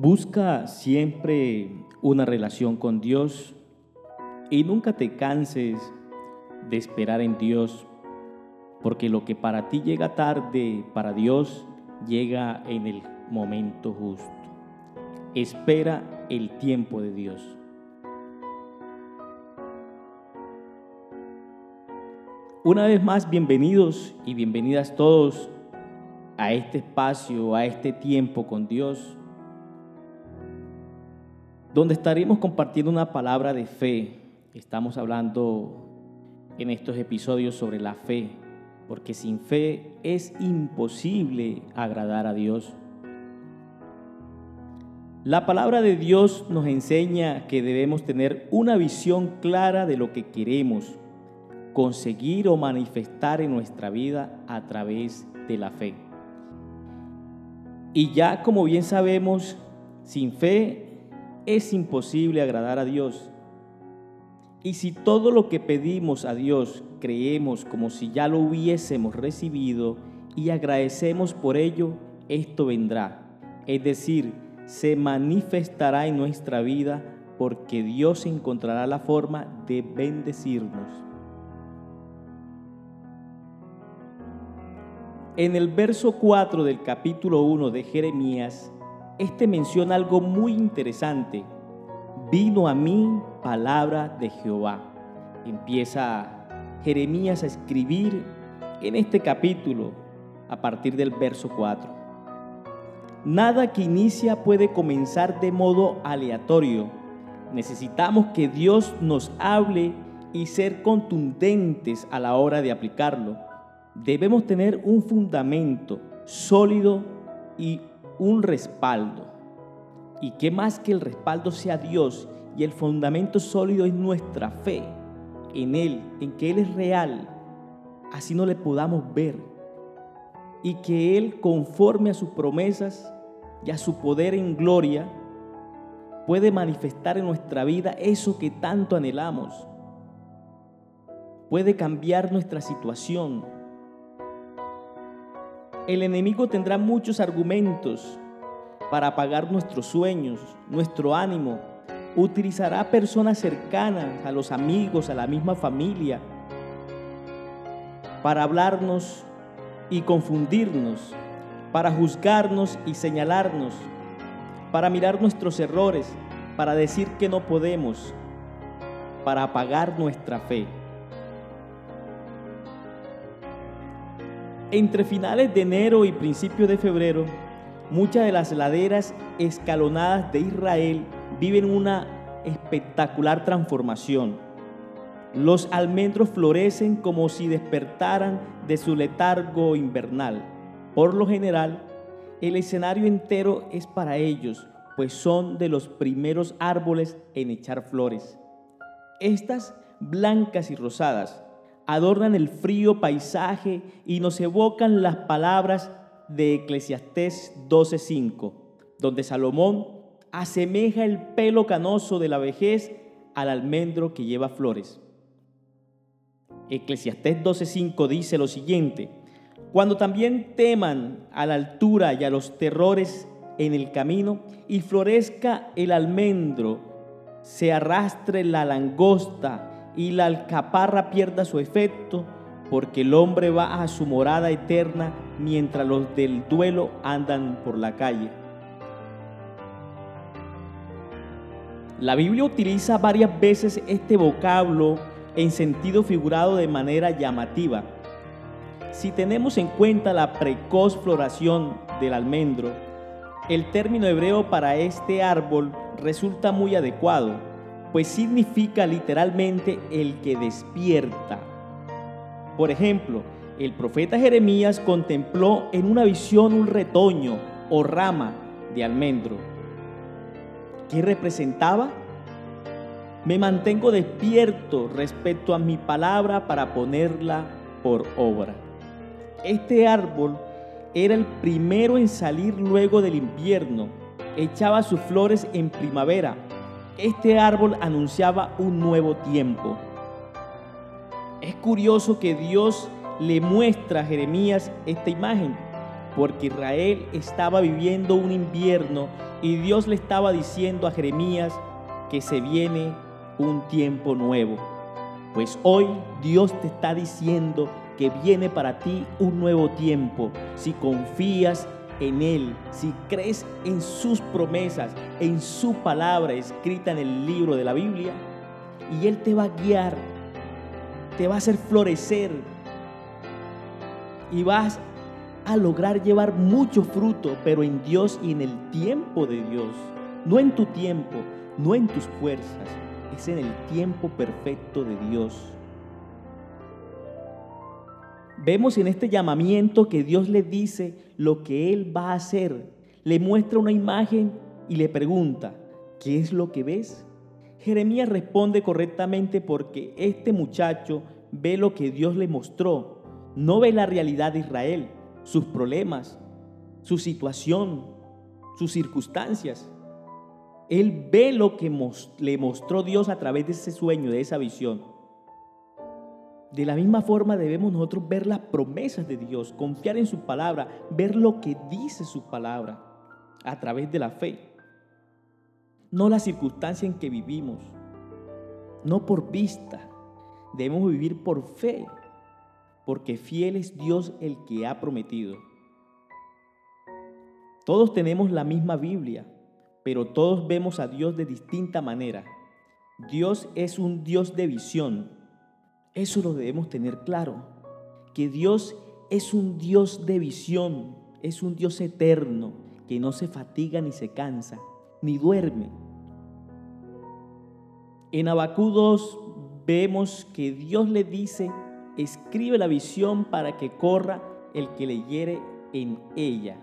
Busca siempre una relación con Dios y nunca te canses de esperar en Dios, porque lo que para ti llega tarde, para Dios llega en el momento justo. Espera el tiempo de Dios. Una vez más, bienvenidos y bienvenidas todos a este espacio, a este tiempo con Dios donde estaremos compartiendo una palabra de fe. Estamos hablando en estos episodios sobre la fe, porque sin fe es imposible agradar a Dios. La palabra de Dios nos enseña que debemos tener una visión clara de lo que queremos conseguir o manifestar en nuestra vida a través de la fe. Y ya como bien sabemos, sin fe es imposible agradar a Dios. Y si todo lo que pedimos a Dios creemos como si ya lo hubiésemos recibido y agradecemos por ello, esto vendrá. Es decir, se manifestará en nuestra vida porque Dios encontrará la forma de bendecirnos. En el verso 4 del capítulo 1 de Jeremías este menciona algo muy interesante. Vino a mí palabra de Jehová. Empieza Jeremías a escribir en este capítulo a partir del verso 4. Nada que inicia puede comenzar de modo aleatorio. Necesitamos que Dios nos hable y ser contundentes a la hora de aplicarlo. Debemos tener un fundamento sólido y un respaldo. Y que más que el respaldo sea Dios y el fundamento sólido es nuestra fe en Él, en que Él es real, así no le podamos ver. Y que Él, conforme a sus promesas y a su poder en gloria, puede manifestar en nuestra vida eso que tanto anhelamos. Puede cambiar nuestra situación, el enemigo tendrá muchos argumentos para apagar nuestros sueños, nuestro ánimo. Utilizará personas cercanas, a los amigos, a la misma familia, para hablarnos y confundirnos, para juzgarnos y señalarnos, para mirar nuestros errores, para decir que no podemos, para apagar nuestra fe. Entre finales de enero y principios de febrero, muchas de las laderas escalonadas de Israel viven una espectacular transformación. Los almendros florecen como si despertaran de su letargo invernal. Por lo general, el escenario entero es para ellos, pues son de los primeros árboles en echar flores. Estas blancas y rosadas adornan el frío paisaje y nos evocan las palabras de Eclesiastés 12:5, donde Salomón asemeja el pelo canoso de la vejez al almendro que lleva flores. Eclesiastés 12:5 dice lo siguiente, cuando también teman a la altura y a los terrores en el camino y florezca el almendro, se arrastre la langosta y la alcaparra pierda su efecto, porque el hombre va a su morada eterna mientras los del duelo andan por la calle. La Biblia utiliza varias veces este vocablo en sentido figurado de manera llamativa. Si tenemos en cuenta la precoz floración del almendro, el término hebreo para este árbol resulta muy adecuado pues significa literalmente el que despierta. Por ejemplo, el profeta Jeremías contempló en una visión un retoño o rama de almendro. ¿Qué representaba? Me mantengo despierto respecto a mi palabra para ponerla por obra. Este árbol era el primero en salir luego del invierno. Echaba sus flores en primavera este árbol anunciaba un nuevo tiempo. Es curioso que Dios le muestra a Jeremías esta imagen, porque Israel estaba viviendo un invierno y Dios le estaba diciendo a Jeremías que se viene un tiempo nuevo. Pues hoy Dios te está diciendo que viene para ti un nuevo tiempo. Si confías en Él, si crees en sus promesas, en su palabra escrita en el libro de la Biblia, y Él te va a guiar, te va a hacer florecer y vas a lograr llevar mucho fruto, pero en Dios y en el tiempo de Dios, no en tu tiempo, no en tus fuerzas, es en el tiempo perfecto de Dios. Vemos en este llamamiento que Dios le dice lo que Él va a hacer. Le muestra una imagen y le pregunta, ¿qué es lo que ves? Jeremías responde correctamente porque este muchacho ve lo que Dios le mostró, no ve la realidad de Israel sus problemas, su situación, sus circunstancias. Él ve lo que le mostró Dios a través de ese sueño, de esa visión. De la misma forma debemos nosotros ver las promesas de Dios, confiar en su palabra, ver lo que dice su palabra a través de la fe. No la circunstancia en que vivimos, no por vista, debemos vivir por fe porque fiel es Dios el que ha prometido. Todos tenemos la misma Biblia, pero todos vemos a Dios de distinta manera. Dios es un Dios de visión. Eso lo debemos tener claro, que Dios es un Dios de visión, es un Dios eterno, que no se fatiga ni se cansa, ni duerme. En Abacú 2 vemos que Dios le dice escribe la visión para que corra el que leyere en ella.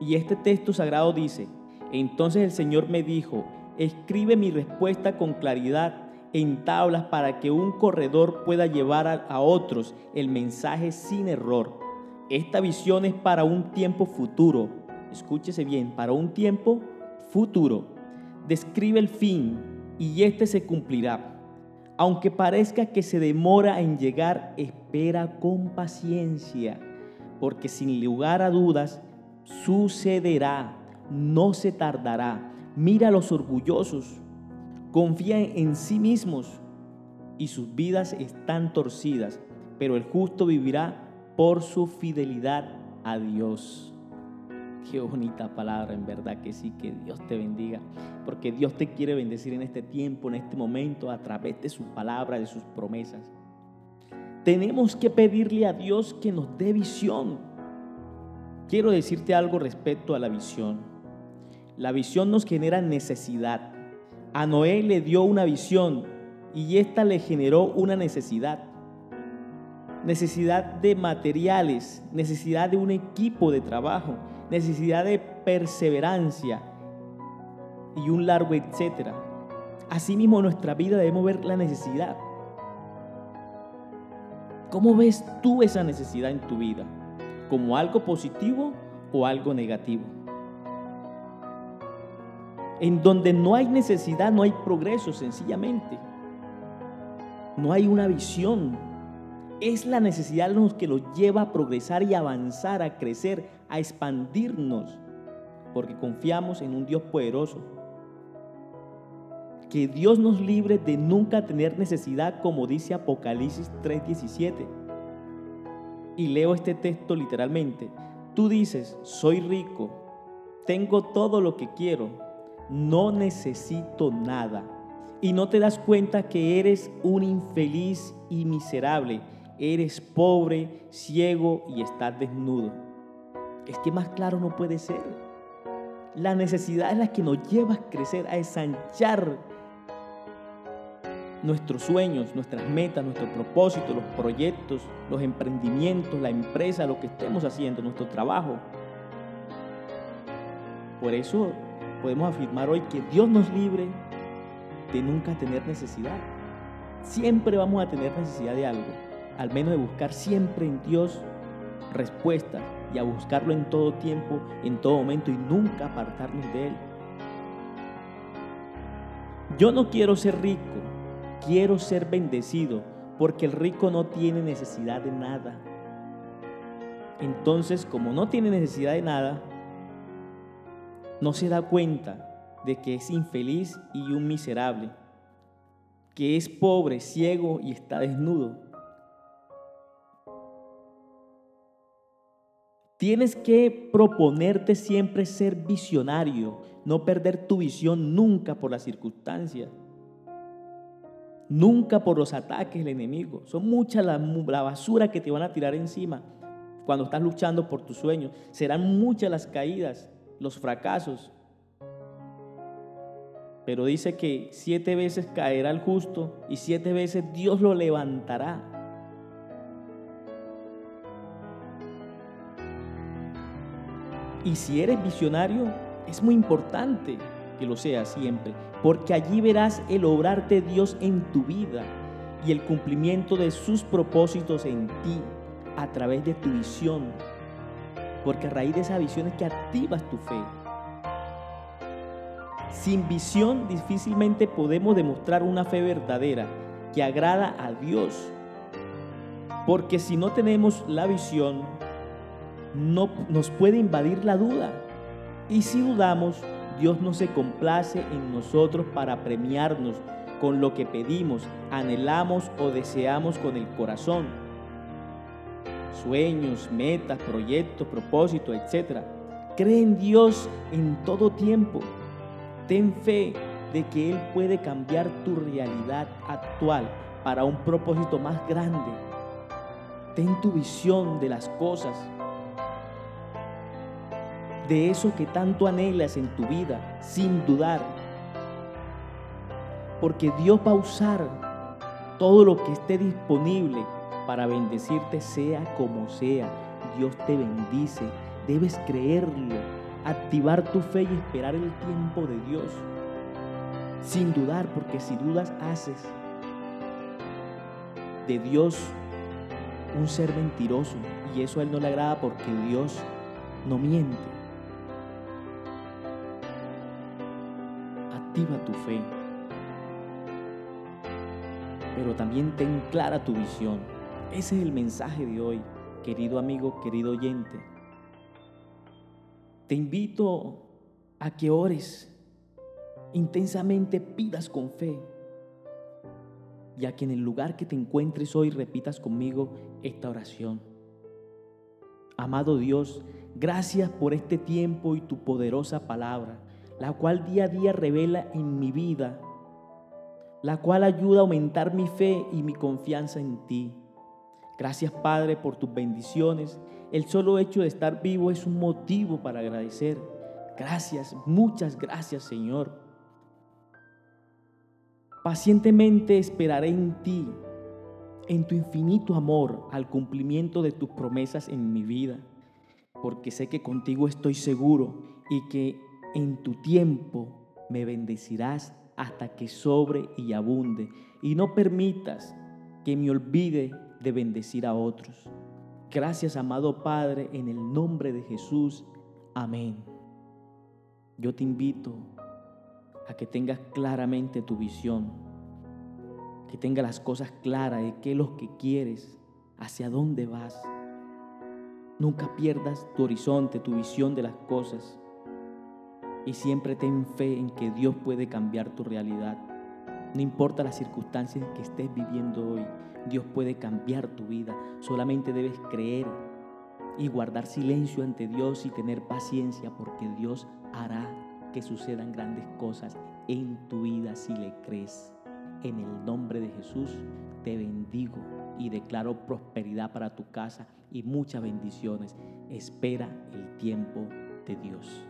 Y este texto sagrado dice, entonces el Señor me dijo, escribe mi respuesta con claridad en tablas para que un corredor pueda llevar a, otros el mensaje sin error. Esta visión es para un tiempo futuro. Escúchese bien, para un tiempo futuro. Describe el fin y este se cumplirá aunque parezca que se demora en llegar, espera con paciencia, porque sin lugar a dudas sucederá, no se tardará. Mira a los orgullosos, confían en sí mismos y sus vidas están torcidas, pero el justo vivirá por su fidelidad a Dios. Qué bonita palabra, en verdad que sí, que Dios te bendiga, porque Dios te quiere bendecir en este tiempo, en este momento, a través de su palabra, de sus promesas. Tenemos que pedirle a Dios que nos dé visión. Quiero decirte algo respecto a la visión. La visión nos genera necesidad. A Noé le dio una visión y esta le generó una necesidad. Necesidad de materiales, necesidad de un equipo de trabajo, necesidad de perseverancia y un largo etcétera. Asimismo, en nuestra vida debemos ver la necesidad. ¿Cómo ves tú esa necesidad en tu vida? ¿Como algo positivo o algo negativo? En donde no hay necesidad, no hay progreso, sencillamente. No hay una visión, es la necesidad lo que nos lleva a progresar y avanzar, a crecer, a expandirnos, porque confiamos en un Dios poderoso. Que Dios nos libre de nunca tener necesidad, como dice Apocalipsis 3:17. Y leo este texto literalmente. Tú dices, soy rico, tengo todo lo que quiero, no necesito nada. Y no te das cuenta que eres un infeliz y miserable eres pobre, ciego y estás desnudo. Es que más claro no puede ser. La necesidad es la que nos lleva a crecer, a ensanchar nuestros sueños, nuestras metas, nuestros propósitos, los proyectos, los emprendimientos, la empresa, lo que estemos haciendo, nuestro trabajo. Por eso podemos afirmar hoy que Dios nos libre de nunca tener necesidad. Siempre vamos a tener necesidad de algo al menos de buscar siempre en Dios respuesta y a buscarlo en todo tiempo, en todo momento y nunca apartarnos de Él. Yo no quiero ser rico, quiero ser bendecido, porque el rico no tiene necesidad de nada. Entonces, como no tiene necesidad de nada, no se da cuenta de que es infeliz y un miserable, que es pobre, ciego y está desnudo. Tienes que proponerte siempre ser visionario, no perder tu visión nunca por las circunstancias, nunca por los ataques del enemigo. Son muchas la, la basura que te van a tirar encima cuando estás luchando por tus sueños. Serán muchas las caídas, los fracasos. Pero dice que siete veces caerá el justo y siete veces Dios lo levantará. Y si eres visionario, es muy importante que lo seas siempre, porque allí verás el obrar de Dios en tu vida y el cumplimiento de sus propósitos en ti a través de tu visión, porque a raíz de esa visión es que activas tu fe. Sin visión difícilmente podemos demostrar una fe verdadera que agrada a Dios. Porque si no tenemos la visión, no nos puede invadir la duda. Y si dudamos, Dios no se complace en nosotros para premiarnos con lo que pedimos, anhelamos o deseamos con el corazón. Sueños, metas, proyectos, propósitos, etc. Cree en Dios en todo tiempo. Ten fe de que Él puede cambiar tu realidad actual para un propósito más grande. Ten tu visión de las cosas, de eso que tanto anhelas en tu vida, sin dudar. Porque Dios va a usar todo lo que esté disponible para bendecirte, sea como sea. Dios te bendice. Debes creerlo activar tu fe y esperar el tiempo de Dios. Sin dudar, porque si dudas haces de Dios un ser mentiroso y eso a Él no le agrada porque Dios no miente. Activa tu fe, pero también ten clara tu visión. Ese es el mensaje de hoy, querido amigo, querido oyente. Te invito a que ores intensamente, pidas con fe y a que en el lugar que te encuentres hoy repitas conmigo esta oración. Amado Dios, gracias por este tiempo y tu poderosa palabra, la cual día a día revela en mi vida, la cual ayuda a aumentar mi fe y mi confianza en ti. Gracias Padre por tus bendiciones el solo hecho de estar vivo es un motivo para agradecer. Gracias, muchas gracias Señor. Pacientemente esperaré en ti, en tu infinito amor, al cumplimiento de tus promesas en mi vida, porque sé que contigo estoy seguro y que en tu tiempo me bendecirás hasta que sobre y abunde, y no permitas que me olvide de bendecir a otros. Gracias, amado Padre, en el nombre de Jesús. Amén. Yo te invito a que tengas claramente tu visión, que tengas las cosas claras de qué es lo que quieres, hacia dónde vas. Nunca pierdas tu horizonte, tu visión de las cosas. Y siempre ten fe en que Dios puede cambiar tu realidad. No importa las circunstancias que estés viviendo hoy, Dios puede cambiar tu vida. Solamente debes creer y guardar silencio ante Dios y tener paciencia porque Dios hará que sucedan grandes cosas en tu vida si le crees. En el nombre de Jesús te bendigo y declaro prosperidad para tu casa y muchas bendiciones. Espera el tiempo de Dios.